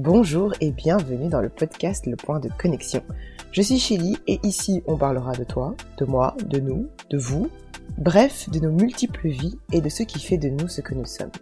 Bonjour et bienvenue dans le podcast Le Point de Connexion. Je suis Chili et ici on parlera de toi, de moi, de nous, de vous, bref, de nos multiples vies et de ce qui fait de nous ce que nous sommes.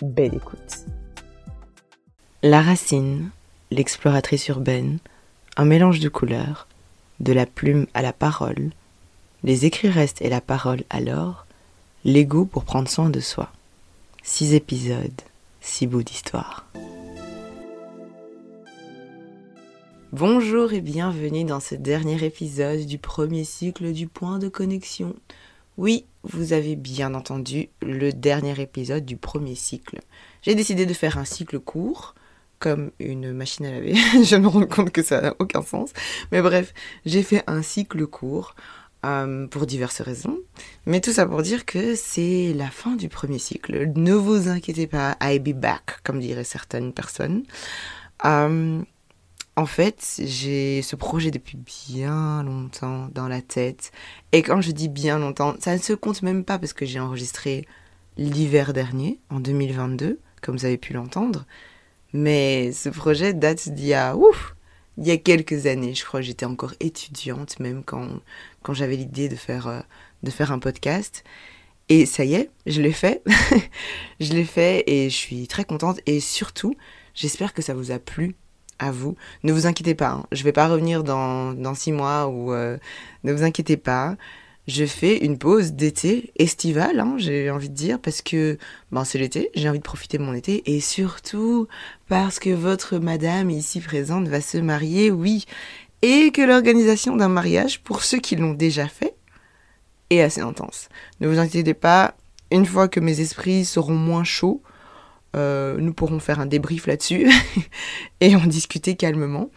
Belle écoute. La racine, l'exploratrice urbaine, un mélange de couleurs, de la plume à la parole, les écrits restent et la parole alors, l'ego pour prendre soin de soi. Six épisodes, six bouts d'histoire. Bonjour et bienvenue dans ce dernier épisode du premier cycle du point de connexion. Oui, vous avez bien entendu le dernier épisode du premier cycle. J'ai décidé de faire un cycle court, comme une machine à laver. Je me rends compte que ça n'a aucun sens. Mais bref, j'ai fait un cycle court euh, pour diverses raisons. Mais tout ça pour dire que c'est la fin du premier cycle. Ne vous inquiétez pas, I'll be back, comme diraient certaines personnes. Euh, en fait, j'ai ce projet depuis bien longtemps dans la tête. Et quand je dis bien longtemps, ça ne se compte même pas parce que j'ai enregistré l'hiver dernier, en 2022, comme vous avez pu l'entendre. Mais ce projet date d'il y a, ouf, il y a quelques années. Je crois que j'étais encore étudiante même quand, quand j'avais l'idée de faire, euh, de faire un podcast. Et ça y est, je l'ai fait. je l'ai fait et je suis très contente. Et surtout, j'espère que ça vous a plu à vous. Ne vous inquiétez pas, hein. je ne vais pas revenir dans, dans six mois ou euh, ne vous inquiétez pas. Je fais une pause d'été estivale, hein, j'ai envie de dire, parce que ben, c'est l'été, j'ai envie de profiter de mon été, et surtout parce que votre madame ici présente va se marier, oui, et que l'organisation d'un mariage, pour ceux qui l'ont déjà fait, est assez intense. Ne vous inquiétez pas, une fois que mes esprits seront moins chauds, euh, nous pourrons faire un débrief là-dessus et en discuter calmement.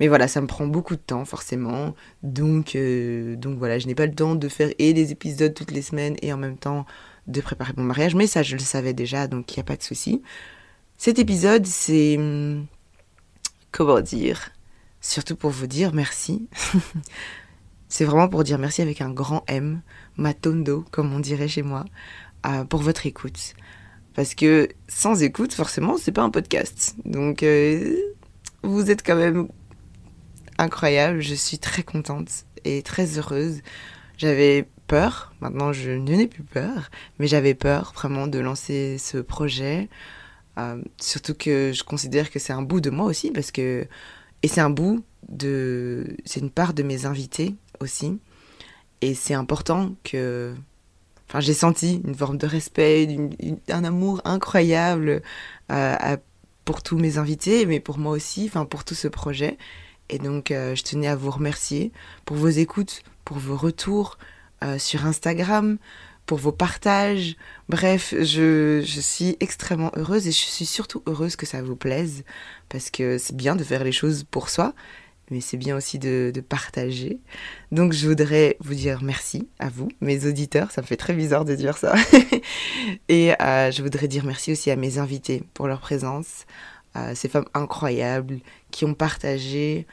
Mais voilà, ça me prend beaucoup de temps forcément. Donc, euh, donc voilà, je n'ai pas le temps de faire et des épisodes toutes les semaines et en même temps de préparer mon mariage. Mais ça, je le savais déjà, donc il n'y a pas de souci. Cet épisode, c'est... Hum, comment dire Surtout pour vous dire merci. c'est vraiment pour dire merci avec un grand M, matondo, comme on dirait chez moi, euh, pour votre écoute. Parce que sans écoute, forcément, c'est pas un podcast. Donc, euh, vous êtes quand même incroyable. Je suis très contente et très heureuse. J'avais peur, maintenant je n'ai plus peur, mais j'avais peur vraiment de lancer ce projet. Euh, surtout que je considère que c'est un bout de moi aussi, parce que. Et c'est un bout de. C'est une part de mes invités aussi. Et c'est important que Enfin, j'ai senti une forme de respect, un amour incroyable euh, pour tous mes invités, mais pour moi aussi, enfin pour tout ce projet. Et donc, euh, je tenais à vous remercier pour vos écoutes, pour vos retours euh, sur Instagram, pour vos partages. Bref, je, je, suis extrêmement heureuse et je suis surtout heureuse que ça vous plaise parce que c'est bien de faire les choses pour soi, mais c'est bien aussi de, partager. Donc je voudrais vous dire merci à vous, mes auditeurs, ça me fait très bizarre de dire ça. et euh, je voudrais dire merci aussi à mes invités pour leur présence, ces femmes incroyables qui ont partagé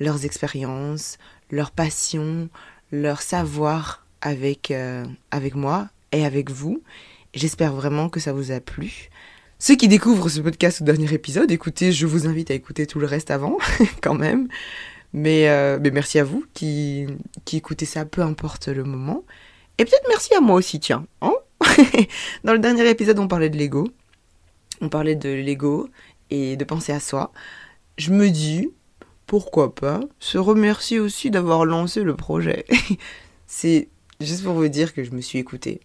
leurs expériences, leurs passions, leur savoir avec, euh, avec moi et avec vous. J'espère vraiment que ça vous a plu. Ceux qui découvrent ce podcast au dernier épisode, écoutez, je vous invite à écouter tout le reste avant, quand même. Mais, euh, mais, merci à vous qui, qui écoutez ça, peu importe le moment. Et peut-être merci à moi aussi, tiens. Hein Dans le dernier épisode, on parlait de l'ego. On parlait de l'ego et de penser à soi. Je me dis, pourquoi pas, se remercier aussi d'avoir lancé le projet. C'est juste pour vous dire que je me suis écoutée.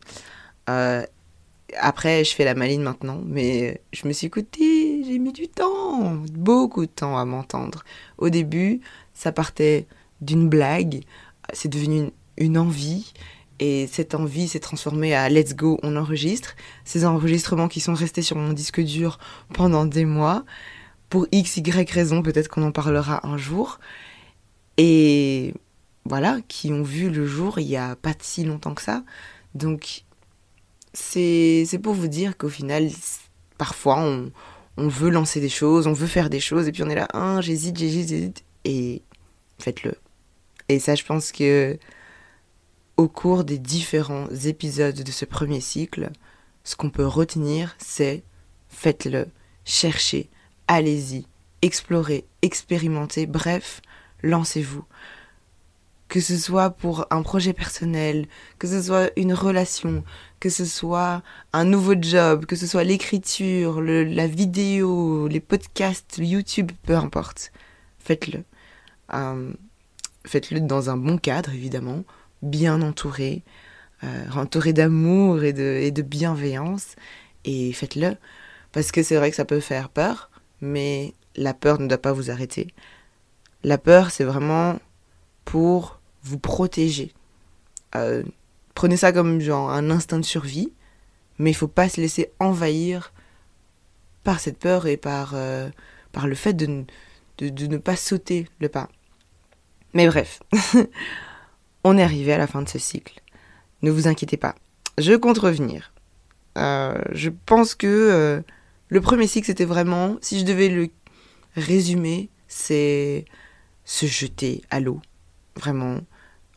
Euh, après, je fais la maline maintenant, mais je me suis écoutée, j'ai mis du temps, beaucoup de temps à m'entendre. Au début, ça partait d'une blague, c'est devenu une, envie, et cette envie s'est transformée à let's go, on enregistre. Ces enregistrements qui sont restés sur mon disque dur pendant des mois, pour x, y raison, peut-être qu'on en parlera un jour. Et voilà, qui ont vu le jour il y a pas si longtemps que ça. Donc c'est pour vous dire qu'au final, parfois, on, on, veut lancer des choses, on veut faire des choses, et puis on est là, ah, j'hésite, j'hésite, j'hésite, et faites-le. Et ça, je pense que au cours des différents épisodes de ce premier cycle, ce qu'on peut retenir, c'est faites-le, cherchez, allez-y, explorer, expérimenter, bref, lancez-vous. Que ce soit pour un projet personnel, que ce soit une relation, que ce soit un nouveau job, que ce soit l'écriture, la vidéo, les podcasts, YouTube, peu importe. Faites-le. Euh, faites-le dans un bon cadre, évidemment, bien entouré, euh, entouré d'amour et de, et de bienveillance. Et faites-le. Parce que c'est vrai que ça peut faire peur, mais la peur ne doit pas vous arrêter. La peur, c'est vraiment pour vous protéger. Euh, prenez ça comme genre un instinct de survie, mais il faut pas se laisser envahir par cette peur et par, euh, par le fait de, ne pas sauter le pas. Mais bref, on est arrivé à la fin de ce cycle. Ne vous inquiétez pas, je compte revenir. Euh, je pense que le premier cycle, c'était vraiment, si je devais le résumer, c'est se jeter à l'eau. Vraiment.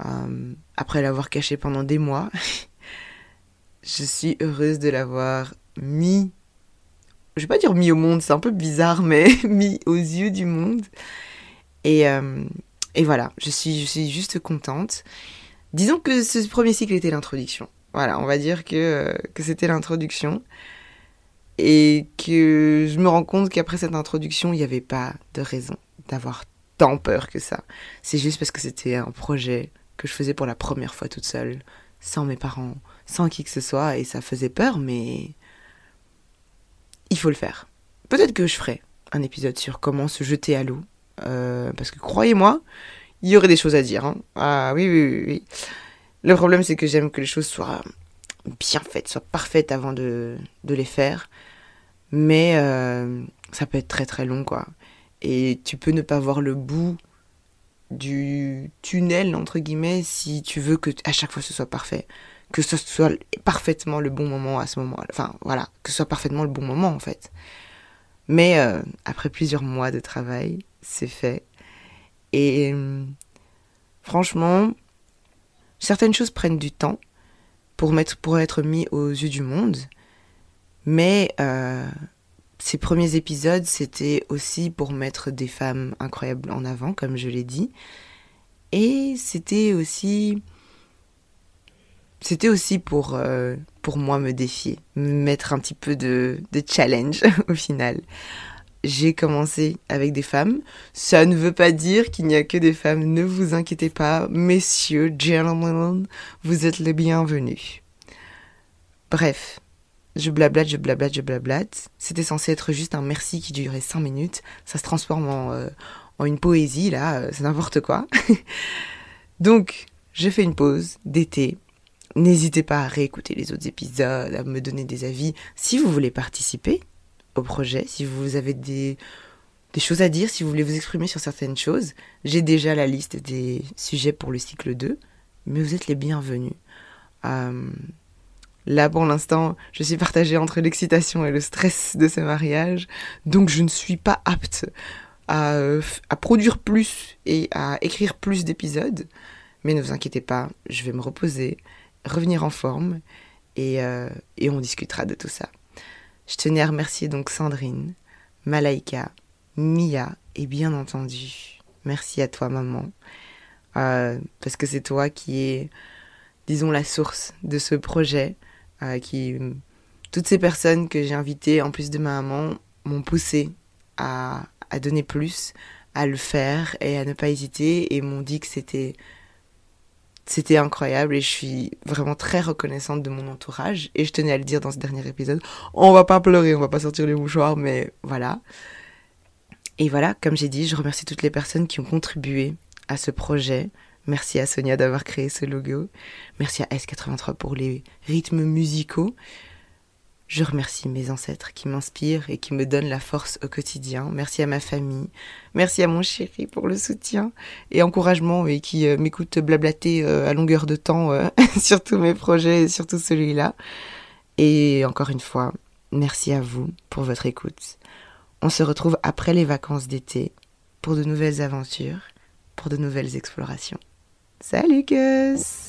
Euh, après l'avoir caché pendant des mois, je suis heureuse de l'avoir mis. Je vais pas dire mis au monde, c'est un peu bizarre, mais mis aux yeux du monde. Et, euh, et voilà, je suis, je suis juste contente. Disons que ce premier cycle était l'introduction. Voilà, on va dire que, euh, que c'était l'introduction. Et que je me rends compte qu'après cette introduction, il n'y avait pas de raison d'avoir tant peur que ça. C'est juste parce que c'était un projet que je faisais pour la première fois toute seule, sans mes parents, sans qui que ce soit, et ça faisait peur, mais il faut le faire. Peut-être que je ferai un épisode sur comment se jeter à l'eau, euh, parce que croyez-moi, il y aurait des choses à dire. Hein. Ah oui, oui, oui. Le problème, c'est que j'aime que les choses soient bien faites, soient parfaites avant de, de les faire. Mais euh, ça peut être très très long, quoi et tu peux ne pas voir le bout du tunnel entre guillemets si tu veux que à chaque fois ce soit parfait. Que ce soit parfaitement le bon moment à ce moment enfin voilà que ce soit parfaitement le bon moment en fait. Mais euh, après plusieurs mois de travail c'est fait. Et franchement certaines choses prennent du temps pour mettre pour être mis aux yeux du monde. Mais euh, ces premiers épisodes, c'était aussi pour mettre des femmes incroyables en avant, comme je l'ai dit. Et c'était aussi. C'était aussi pour, euh, moi me défier, me mettre un petit peu de, de challenge au final. J'ai commencé avec des femmes. Ça ne veut pas dire qu'il n'y a que des femmes. Ne vous inquiétez pas, messieurs, gentlemen, vous êtes les bienvenus. Bref, je blablate, je blablate, je blablate. C'était censé être juste un merci qui durait 5 minutes. Ça se transforme en, euh, en une poésie, là, euh, c'est n'importe quoi. Donc, je fais une pause d'été. N'hésitez pas à réécouter les autres épisodes, à me donner des avis. Si vous voulez participer au projet, si vous avez des, des choses à dire, si vous voulez vous exprimer sur certaines choses, j'ai déjà la liste des sujets pour le cycle 2, mais vous êtes les bienvenus. Euh, Là, pour l'instant, je suis partagée entre l'excitation et le stress de ce mariage, donc je ne suis pas apte à, euh, produire plus et à écrire plus d'épisodes. Mais ne vous inquiétez pas, je vais me reposer, revenir en forme et, euh, et on discutera de tout ça. Je tenais à remercier donc Sandrine, Malaika, Mia et bien entendu, merci à toi maman, euh, parce que c'est toi qui es, disons, la source de ce projet qui toutes ces personnes que j'ai invitées, en plus de ma maman, m'ont poussé à, à, donner plus, à le faire et à ne pas hésiter et m'ont dit que c'était c'était incroyable et je suis vraiment très reconnaissante de mon entourage et je tenais à le dire dans ce dernier épisode. On va pas pleurer, on va pas sortir les mouchoirs, mais voilà. Et voilà, comme j'ai dit, je remercie toutes les personnes qui ont contribué à ce projet, Merci à Sonia d'avoir créé ce logo. Merci à S83 pour les rythmes musicaux. Je remercie mes ancêtres qui m'inspirent et qui me donnent la force au quotidien. Merci à ma famille. Merci à mon chéri pour le soutien et encouragement et qui euh, m'écoute blablater euh, à longueur de temps euh, sur tous mes projets et surtout celui-là. Et encore une fois, merci à vous pour votre écoute. On se retrouve après les vacances d'été pour de nouvelles aventures, pour de nouvelles explorations. Salut Gus